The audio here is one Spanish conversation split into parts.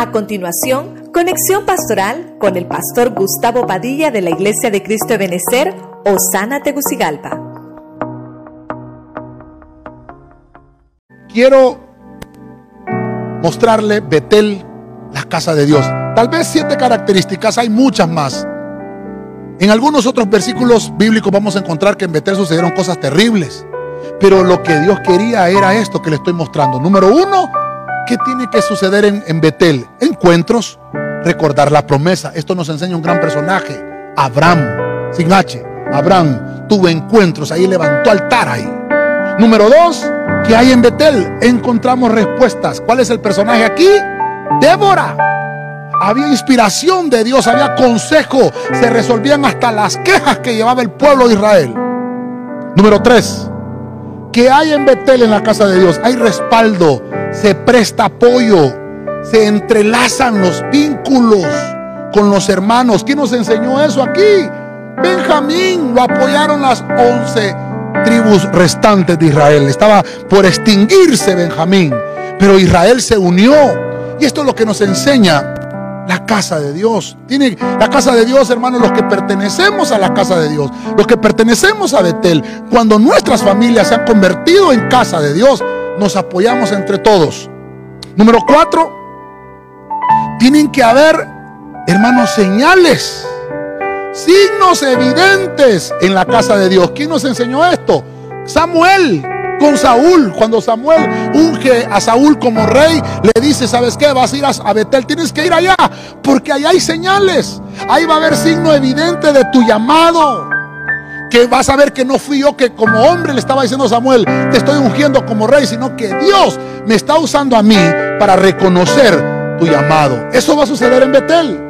A continuación, conexión pastoral con el pastor Gustavo Padilla de la Iglesia de Cristo de Benecer, Osana Tegucigalpa. Quiero mostrarle Betel, la casa de Dios. Tal vez siete características, hay muchas más. En algunos otros versículos bíblicos vamos a encontrar que en Betel sucedieron cosas terribles. Pero lo que Dios quería era esto que le estoy mostrando. Número uno, ¿qué tiene que suceder en, Betel? Encuentros, recordar la promesa. Esto nos enseña un gran personaje, Abraham, sin H. Abraham tuvo encuentros, ahí levantó altar ahí. Número dos, ¿qué hay en Betel? Encontramos respuestas. ¿Cuál es el personaje aquí? Débora. Había inspiración de Dios, había consejo, se resolvían hasta las quejas que llevaba el pueblo de Israel. Número tres, ¿qué hay en Betel en la casa de Dios? Hay respaldo, se presta apoyo, se entrelazan los vínculos con los hermanos. ¿Quién nos enseñó eso aquí? Benjamín, lo apoyaron las once tribus restantes de Israel. Estaba por extinguirse Benjamín, pero Israel se unió. Y esto es lo que nos enseña la casa de Dios. Tiene la casa de Dios, hermanos, los que pertenecemos a la casa de Dios, los que pertenecemos a Betel, cuando nuestras familias se han convertido en casa de Dios, nos apoyamos entre todos. Número cuatro, tienen que haber, hermanos, señales, signos evidentes en la casa de Dios. ¿Quién nos enseñó esto? Samuel con Saúl. Cuando Samuel unge a Saúl como rey, le dice, ¿sabes qué? Vas a ir a Betel, tienes que ir allá, porque allá hay señales. Ahí va a haber signo evidente de tu llamado. Que vas a ver que no fui yo que como hombre le estaba diciendo a Samuel, te estoy ungiendo como rey, sino que Dios me está usando a mí para reconocer tu llamado. Eso va a suceder en Betel.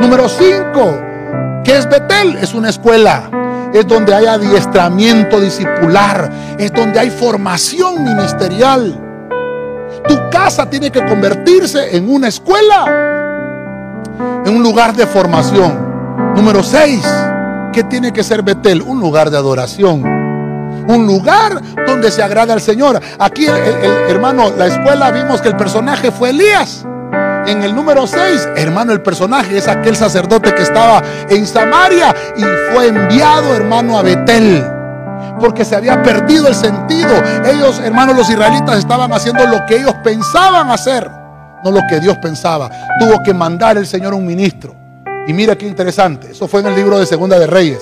Número 5. ¿Qué es Betel? Es una escuela es donde hay adiestramiento discipular, es donde hay formación ministerial. Tu casa tiene que convertirse en una escuela, en un lugar de formación. Número 6, ¿qué tiene que ser Betel? Un lugar de adoración. Un lugar donde se agrada al Señor. Aquí, hermano, la escuela vimos que el personaje fue Elías. En el número 6, hermano, el personaje es aquel sacerdote que estaba en Samaria y fue enviado, hermano, a Betel. Porque se había perdido el sentido. Ellos, hermanos, los israelitas estaban haciendo lo que ellos pensaban hacer, no lo que Dios pensaba. Tuvo que mandar el Señor un ministro. Y mira qué interesante. Eso fue en el libro de Segunda de Reyes.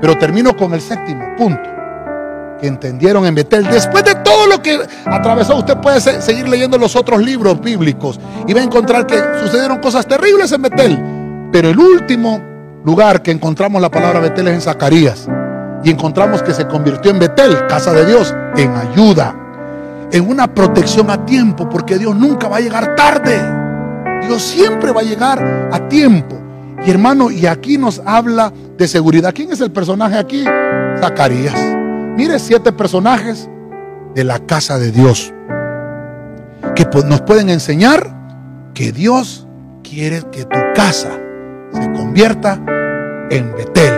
Pero termino con el séptimo punto que entendieron en Betel. Después de todo lo que atravesó, usted puede seguir leyendo los otros libros bíblicos y va a encontrar que sucedieron cosas terribles en Betel. Pero el último lugar que encontramos la palabra Betel es en Zacarías. Y encontramos que se convirtió en Betel, casa de Dios, en ayuda, en una protección a tiempo, porque Dios nunca va a llegar tarde. Dios siempre va a llegar a tiempo. Y hermano, y aquí nos habla de seguridad. ¿Quién es el personaje aquí? Zacarías. Mire siete personajes de la casa de Dios que nos pueden enseñar que Dios quiere que tu casa se convierta en Betel